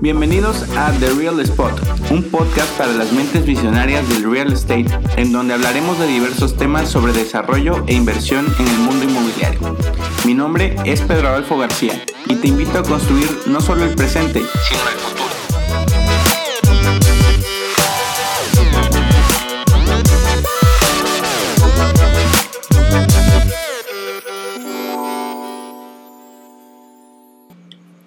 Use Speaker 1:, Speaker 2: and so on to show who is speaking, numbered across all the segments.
Speaker 1: Bienvenidos a The Real Spot, un podcast para las mentes visionarias del real estate, en donde hablaremos de diversos temas sobre desarrollo e inversión en el mundo inmobiliario. Mi nombre es Pedro Adolfo García y te invito a construir no solo el presente, sino el futuro.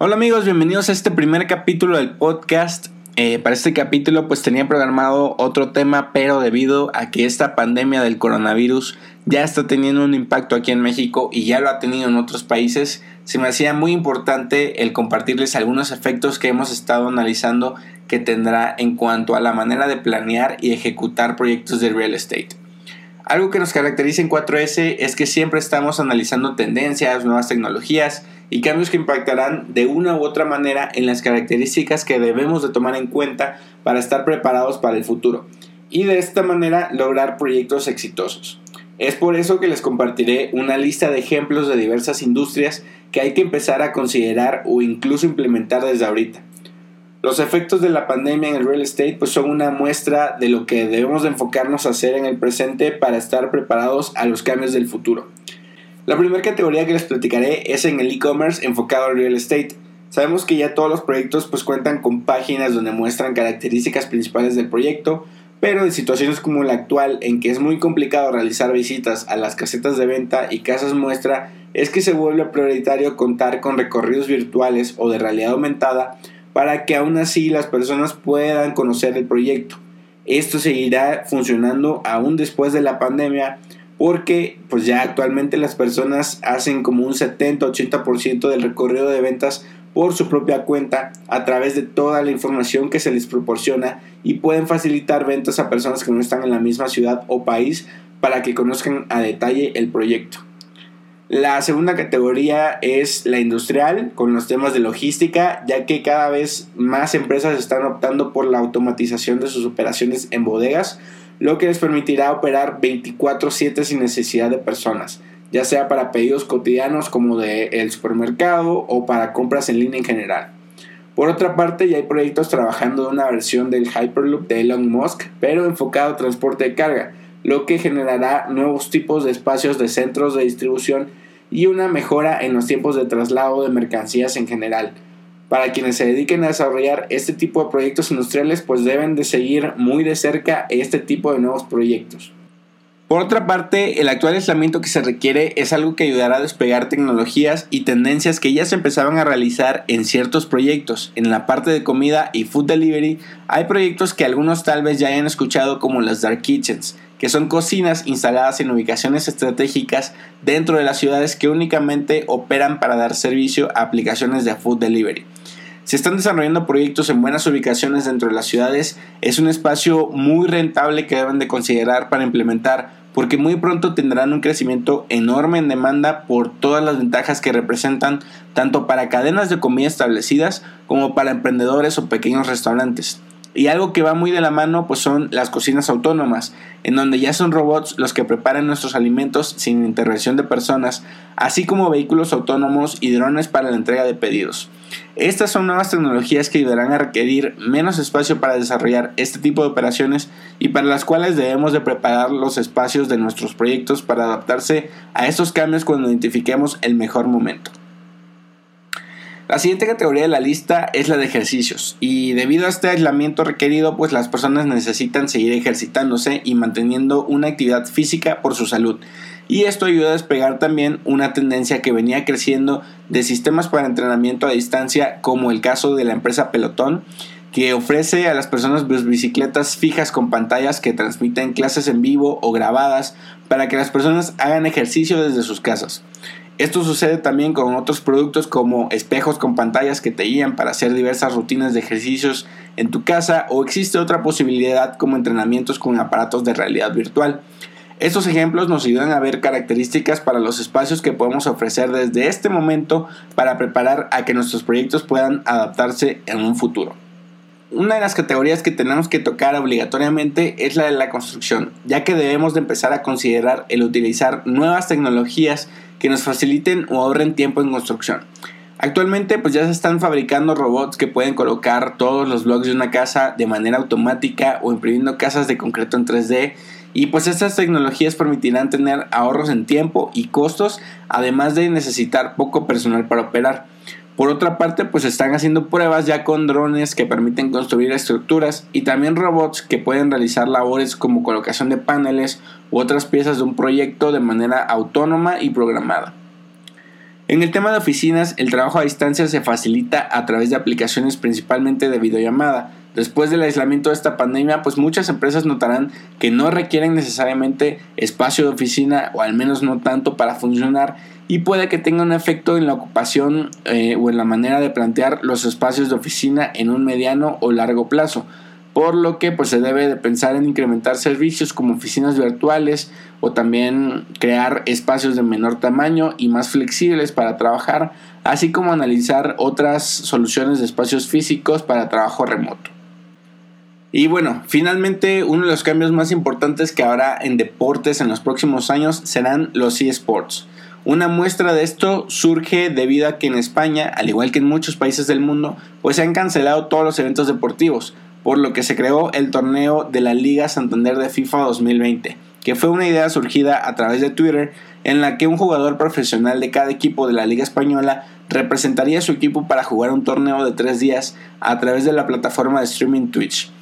Speaker 1: Hola amigos, bienvenidos a este primer capítulo del podcast. Eh, para este capítulo pues tenía programado otro tema, pero debido a que esta pandemia del coronavirus ya está teniendo un impacto aquí en México y ya lo ha tenido en otros países, se me hacía muy importante el compartirles algunos efectos que hemos estado analizando que tendrá en cuanto a la manera de planear y ejecutar proyectos de real estate. Algo que nos caracteriza en 4S es que siempre estamos analizando tendencias, nuevas tecnologías y cambios que impactarán de una u otra manera en las características que debemos de tomar en cuenta para estar preparados para el futuro y de esta manera lograr proyectos exitosos. Es por eso que les compartiré una lista de ejemplos de diversas industrias que hay que empezar a considerar o incluso implementar desde ahorita. Los efectos de la pandemia en el real estate pues son una muestra de lo que debemos de enfocarnos a hacer en el presente para estar preparados a los cambios del futuro. La primera categoría que les platicaré es en el e-commerce enfocado al real estate. Sabemos que ya todos los proyectos pues cuentan con páginas donde muestran características principales del proyecto, pero en situaciones como la actual en que es muy complicado realizar visitas a las casetas de venta y casas muestra, es que se vuelve prioritario contar con recorridos virtuales o de realidad aumentada para que aún así las personas puedan conocer el proyecto. Esto seguirá funcionando aún después de la pandemia porque pues ya actualmente las personas hacen como un 70-80% del recorrido de ventas por su propia cuenta a través de toda la información que se les proporciona y pueden facilitar ventas a personas que no están en la misma ciudad o país para que conozcan a detalle el proyecto. La segunda categoría es la industrial, con los temas de logística, ya que cada vez más empresas están optando por la automatización de sus operaciones en bodegas, lo que les permitirá operar 24/7 sin necesidad de personas, ya sea para pedidos cotidianos como del el supermercado o para compras en línea en general. Por otra parte, ya hay proyectos trabajando en una versión del Hyperloop de Elon Musk, pero enfocado a transporte de carga, lo que generará nuevos tipos de espacios de centros de distribución y una mejora en los tiempos de traslado de mercancías en general para quienes se dediquen a desarrollar este tipo de proyectos industriales, pues deben de seguir muy de cerca este tipo de nuevos proyectos. Por otra parte, el actual aislamiento que se requiere es algo que ayudará a despegar tecnologías y tendencias que ya se empezaban a realizar en ciertos proyectos. En la parte de comida y food delivery hay proyectos que algunos tal vez ya hayan escuchado como las dark kitchens, que son cocinas instaladas en ubicaciones estratégicas dentro de las ciudades que únicamente operan para dar servicio a aplicaciones de food delivery. Se están desarrollando proyectos en buenas ubicaciones dentro de las ciudades. Es un espacio muy rentable que deben de considerar para implementar porque muy pronto tendrán un crecimiento enorme en demanda por todas las ventajas que representan tanto para cadenas de comida establecidas como para emprendedores o pequeños restaurantes. Y algo que va muy de la mano pues son las cocinas autónomas, en donde ya son robots los que preparan nuestros alimentos sin intervención de personas, así como vehículos autónomos y drones para la entrega de pedidos. Estas son nuevas tecnologías que ayudarán a requerir menos espacio para desarrollar este tipo de operaciones y para las cuales debemos de preparar los espacios de nuestros proyectos para adaptarse a estos cambios cuando identifiquemos el mejor momento. La siguiente categoría de la lista es la de ejercicios y debido a este aislamiento requerido pues las personas necesitan seguir ejercitándose y manteniendo una actividad física por su salud y esto ayuda a despegar también una tendencia que venía creciendo de sistemas para entrenamiento a distancia como el caso de la empresa Pelotón que ofrece a las personas bicicletas fijas con pantallas que transmiten clases en vivo o grabadas para que las personas hagan ejercicio desde sus casas. Esto sucede también con otros productos como espejos con pantallas que te guían para hacer diversas rutinas de ejercicios en tu casa o existe otra posibilidad como entrenamientos con aparatos de realidad virtual. Estos ejemplos nos ayudan a ver características para los espacios que podemos ofrecer desde este momento para preparar a que nuestros proyectos puedan adaptarse en un futuro. Una de las categorías que tenemos que tocar obligatoriamente es la de la construcción, ya que debemos de empezar a considerar el utilizar nuevas tecnologías que nos faciliten o ahorren tiempo en construcción. Actualmente pues ya se están fabricando robots que pueden colocar todos los bloques de una casa de manera automática o imprimiendo casas de concreto en 3D y pues estas tecnologías permitirán tener ahorros en tiempo y costos además de necesitar poco personal para operar. Por otra parte, pues están haciendo pruebas ya con drones que permiten construir estructuras y también robots que pueden realizar labores como colocación de paneles u otras piezas de un proyecto de manera autónoma y programada. En el tema de oficinas, el trabajo a distancia se facilita a través de aplicaciones principalmente de videollamada. Después del aislamiento de esta pandemia, pues muchas empresas notarán que no requieren necesariamente espacio de oficina o al menos no tanto para funcionar y puede que tenga un efecto en la ocupación eh, o en la manera de plantear los espacios de oficina en un mediano o largo plazo por lo que pues se debe de pensar en incrementar servicios como oficinas virtuales o también crear espacios de menor tamaño y más flexibles para trabajar, así como analizar otras soluciones de espacios físicos para trabajo remoto. Y bueno, finalmente uno de los cambios más importantes que habrá en deportes en los próximos años serán los eSports. Una muestra de esto surge debido a que en España, al igual que en muchos países del mundo, pues se han cancelado todos los eventos deportivos, por lo que se creó el torneo de la Liga Santander de FIFA 2020, que fue una idea surgida a través de Twitter en la que un jugador profesional de cada equipo de la Liga Española representaría a su equipo para jugar un torneo de tres días a través de la plataforma de streaming Twitch.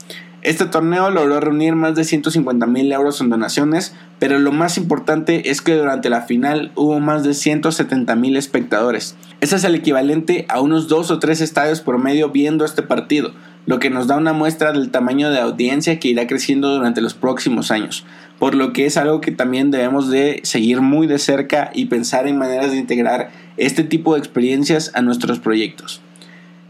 Speaker 1: Este torneo logró reunir más de 150 mil euros en donaciones, pero lo más importante es que durante la final hubo más de 170 mil espectadores. Ese es el equivalente a unos dos o tres estadios por medio viendo este partido, lo que nos da una muestra del tamaño de audiencia que irá creciendo durante los próximos años, por lo que es algo que también debemos de seguir muy de cerca y pensar en maneras de integrar este tipo de experiencias a nuestros proyectos.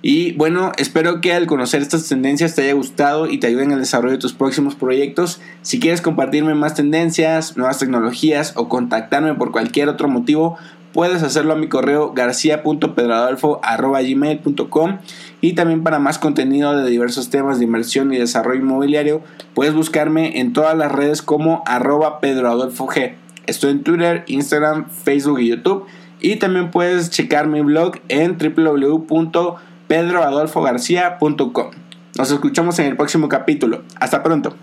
Speaker 1: Y bueno, espero que al conocer estas tendencias te haya gustado y te ayuden en el desarrollo de tus próximos proyectos. Si quieres compartirme más tendencias, nuevas tecnologías o contactarme por cualquier otro motivo, puedes hacerlo a mi correo garcía.pedroadolfo.gmail.com y también para más contenido de diversos temas de inversión y desarrollo inmobiliario, puedes buscarme en todas las redes como arroba pedroadolfog. Estoy en Twitter, Instagram, Facebook y YouTube. Y también puedes checar mi blog en www.pedroadolfogarcia.com. Nos escuchamos en el próximo capítulo. Hasta pronto.